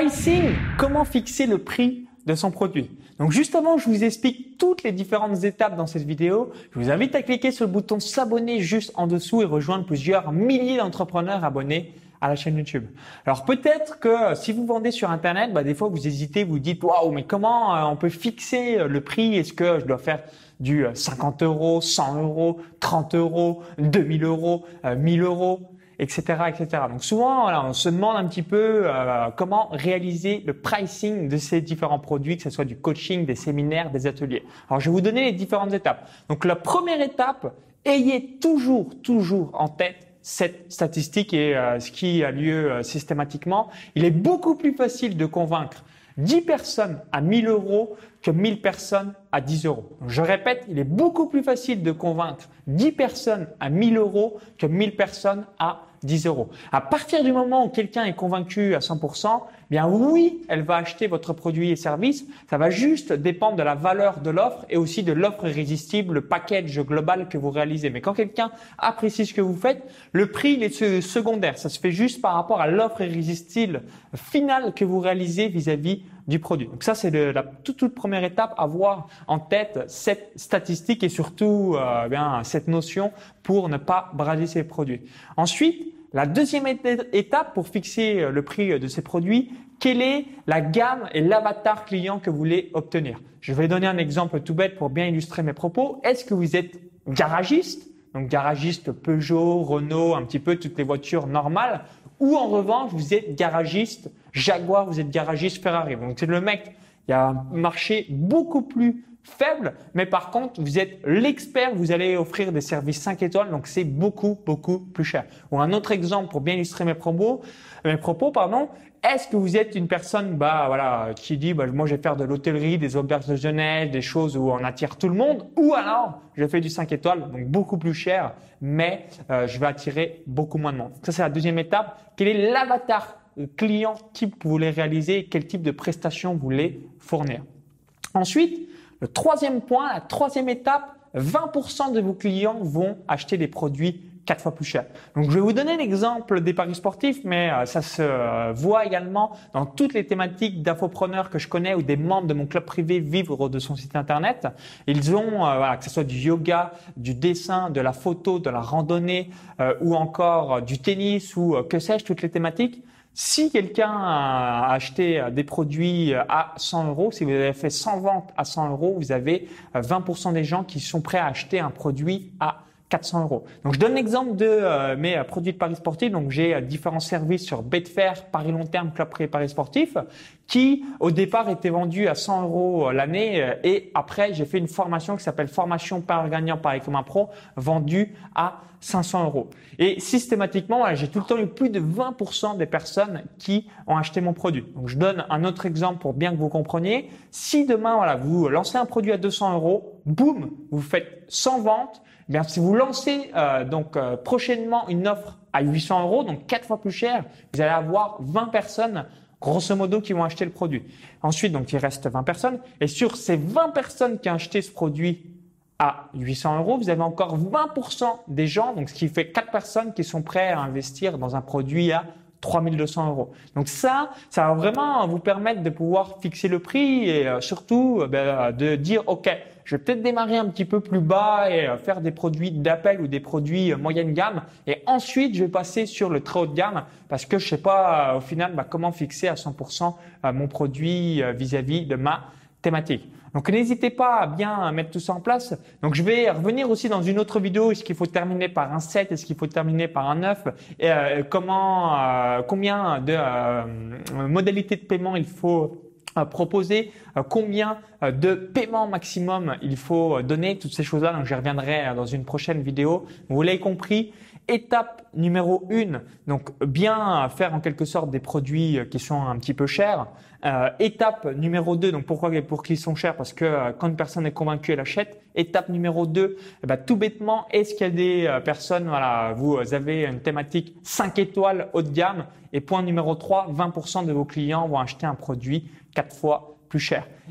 Pricing, comment fixer le prix de son produit. Donc justement, je vous explique toutes les différentes étapes dans cette vidéo. Je vous invite à cliquer sur le bouton s'abonner juste en dessous et rejoindre plusieurs milliers d'entrepreneurs abonnés à la chaîne YouTube. Alors peut-être que si vous vendez sur Internet, bah, des fois vous hésitez, vous dites waouh, mais comment euh, on peut fixer euh, le prix? Est-ce que je dois faire du 50 euh, euros, 100 euros, 30 euros, 2000 euros, 1000 euros? Etc., etc. Donc souvent, on se demande un petit peu comment réaliser le pricing de ces différents produits, que ce soit du coaching, des séminaires, des ateliers. Alors je vais vous donner les différentes étapes. Donc la première étape, ayez toujours, toujours en tête cette statistique et euh, ce qui a lieu euh, systématiquement, il est beaucoup plus facile de convaincre 10 personnes à 1000 euros que 1000 personnes à 10 euros. Je répète, il est beaucoup plus facile de convaincre 10 personnes à 1000 euros que 1000 personnes à 10 euros. À partir du moment où quelqu'un est convaincu à 100%, bien oui, elle va acheter votre produit et service. Ça va juste dépendre de la valeur de l'offre et aussi de l'offre irrésistible, le package global que vous réalisez. Mais quand quelqu'un apprécie ce que vous faites, le prix il est secondaire. Ça se fait juste par rapport à l'offre irrésistible finale que vous réalisez vis-à-vis du produit. Donc ça, c'est la toute, toute, première étape, avoir en tête cette statistique et surtout euh, bien cette notion pour ne pas brader ses produits. Ensuite, la deuxième étape pour fixer euh, le prix de ces produits, quelle est la gamme et l'avatar client que vous voulez obtenir? Je vais donner un exemple tout bête pour bien illustrer mes propos. Est-ce que vous êtes garagiste? Donc garagiste Peugeot, Renault, un petit peu toutes les voitures normales, ou en revanche vous êtes garagiste Jaguar, vous êtes garagiste Ferrari. Donc c'est le mec, il y a un marché beaucoup plus faible, mais par contre, vous êtes l'expert, vous allez offrir des services 5 étoiles, donc c'est beaucoup, beaucoup plus cher. Ou un autre exemple pour bien illustrer mes propos, mes propos, pardon, est-ce que vous êtes une personne, bah voilà, qui dit, bah, moi je vais faire de l'hôtellerie, des auberges de jeunesse, des choses où on attire tout le monde, ou alors je fais du 5 étoiles, donc beaucoup plus cher, mais euh, je vais attirer beaucoup moins de monde. Ça c'est la deuxième étape. Quel est l'avatar client type que vous voulez réaliser, quel type de prestations vous voulez fournir? Ensuite, le troisième point, la troisième étape, 20% de vos clients vont acheter des produits quatre fois plus chers. Donc, je vais vous donner l'exemple des paris sportifs, mais euh, ça se euh, voit également dans toutes les thématiques d'infopreneurs que je connais ou des membres de mon club privé vivre de son site internet. Ils ont, euh, voilà, que ce soit du yoga, du dessin, de la photo, de la randonnée ou encore du tennis ou que sais-je, toutes les thématiques. Si quelqu'un a acheté des produits à 100 euros, si vous avez fait 100 ventes à 100 euros, vous avez 20% des gens qui sont prêts à acheter un produit à 400 euros. Donc je donne l'exemple de euh, mes euh, produits de paris sportifs. Donc j'ai euh, différents services sur Betfair, Paris long terme, Club Pré Paris sportif, qui au départ étaient vendus à 100 euros l'année et après j'ai fait une formation qui s'appelle formation par gagnant Paris comme un pro, vendue à 500 euros. Et systématiquement, j'ai tout le temps eu plus de 20% des personnes qui ont acheté mon produit. Donc je donne un autre exemple pour bien que vous compreniez. Si demain voilà vous lancez un produit à 200 euros, boum, vous faites 100 ventes bien, si vous lancez euh, donc euh, prochainement une offre à 800 euros, donc quatre fois plus cher, vous allez avoir 20 personnes grosso modo qui vont acheter le produit. Ensuite, donc il reste 20 personnes. Et sur ces 20 personnes qui ont acheté ce produit à 800 euros, vous avez encore 20% des gens, donc ce qui fait 4 personnes qui sont prêts à investir dans un produit à 3200 euros. Donc ça, ça va vraiment vous permettre de pouvoir fixer le prix et euh, surtout ben, de dire, OK, je vais peut-être démarrer un petit peu plus bas et euh, faire des produits d'appel ou des produits euh, moyenne gamme. Et ensuite, je vais passer sur le très haut de gamme parce que je sais pas euh, au final bah, comment fixer à 100% mon produit vis-à-vis de ma thématique. Donc n'hésitez pas à bien mettre tout ça en place. Donc je vais revenir aussi dans une autre vidéo. Est-ce qu'il faut terminer par un 7 Est-ce qu'il faut terminer par un 9 et, comment, Combien de modalités de paiement il faut proposer? Combien de paiements maximum il faut donner, toutes ces choses-là. Donc, j'y reviendrai euh, dans une prochaine vidéo. Vous l'avez compris. Étape numéro une, donc bien faire en quelque sorte des produits qui sont un petit peu chers. étape numéro deux, donc pourquoi pour qu'ils sont chers? Parce que quand une personne est convaincue, elle achète. Étape numéro deux, eh ben, tout bêtement, est-ce qu'il y a des personnes, voilà, vous avez une thématique 5 étoiles haut de gamme? Et point numéro 3, 20% de vos clients vont acheter un produit quatre fois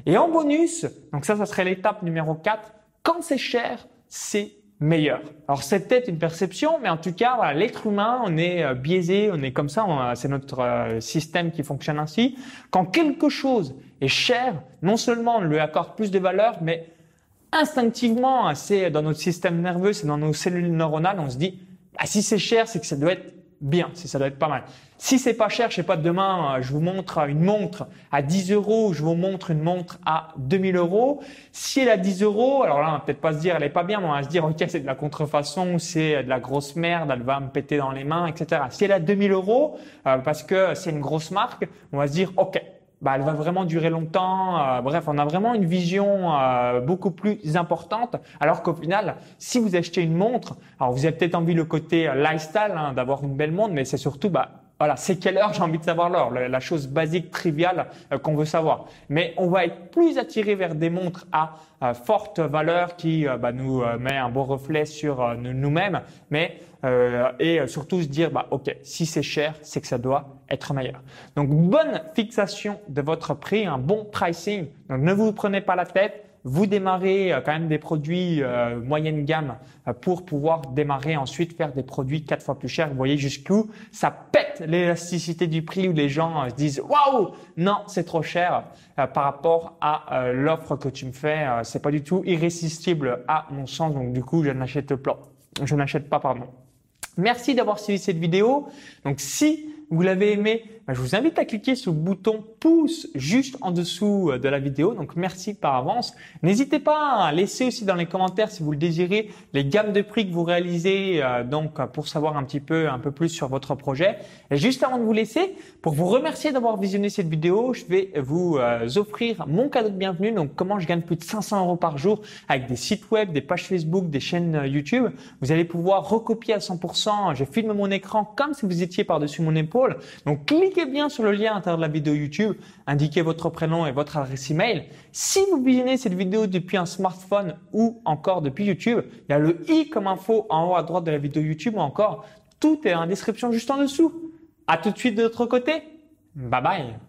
Et en bonus, donc ça, ça serait l'étape numéro 4, quand c'est cher, c'est meilleur. Alors c'est peut-être une perception, mais en tout cas, voilà, l'être humain, on est euh, biaisé, on est comme ça, c'est notre euh, système qui fonctionne ainsi. Quand quelque chose est cher, non seulement on lui accorde plus de valeur, mais instinctivement, c'est dans notre système nerveux, c'est dans nos cellules neuronales, on se dit, ah, si c'est cher, c'est que ça doit être bien, si ça doit être pas mal. Si c'est pas cher, je sais pas, demain, euh, je vous montre une montre à 10 euros, je vous montre une montre à 2000 euros. Si elle a 10 euros, alors là, on va peut-être pas se dire, elle est pas bien, mais on va se dire, ok, c'est de la contrefaçon, c'est de la grosse merde, elle va me péter dans les mains, etc. Si elle a 2000 euros, euh, parce que c'est une grosse marque, on va se dire, ok, bah, elle va vraiment durer longtemps. Euh, bref, on a vraiment une vision euh, beaucoup plus importante. Alors qu'au final, si vous achetez une montre, alors vous avez peut-être envie le côté euh, lifestyle, hein, d'avoir une belle montre, mais c'est surtout, bah, voilà, c'est quelle heure j'ai envie de savoir l'heure, la chose basique, triviale qu'on veut savoir. Mais on va être plus attiré vers des montres à forte valeur qui bah, nous met un beau reflet sur nous-mêmes, mais euh, et surtout se dire bah ok si c'est cher c'est que ça doit être meilleur. Donc bonne fixation de votre prix, un bon pricing. Donc ne vous prenez pas la tête. Vous démarrez euh, quand même des produits euh, moyenne gamme euh, pour pouvoir démarrer ensuite faire des produits quatre fois plus chers. Vous voyez jusqu'où ça pète l'élasticité du prix où les gens se disent waouh non c'est trop cher par rapport à l'offre que tu me fais. c'est pas du tout irrésistible à mon sens. Donc du coup je n'achète pas. Je n'achète pas pardon. Merci d'avoir suivi cette vidéo. Donc si vous l'avez aimé, bah, je vous invite à cliquer sur le bouton pouce juste en dessous euh, de la vidéo. Donc merci par avance. N'hésitez pas à laisser aussi dans les commentaires si vous le désirez les gammes de prix que vous réalisez euh, donc pour savoir un petit peu un peu plus sur votre projet. Et juste avant de vous laisser, pour vous remercier d'avoir visionné cette vidéo, je vais vous euh, offrir mon cadeau de bienvenue. Donc comment je gagne plus de 500 euros par jour avec des sites web, des pages Facebook, des chaînes YouTube. Vous allez pouvoir recopier à 100%. Je filme mon écran comme si vous étiez par-dessus mon épaule. Donc bien sur le lien à l'intérieur de la vidéo YouTube, indiquez votre prénom et votre adresse email. Si vous visionnez cette vidéo depuis un smartphone ou encore depuis YouTube, il y a le i comme info en haut à droite de la vidéo YouTube ou encore tout est en description juste en dessous. À tout de suite de l'autre côté. Bye bye.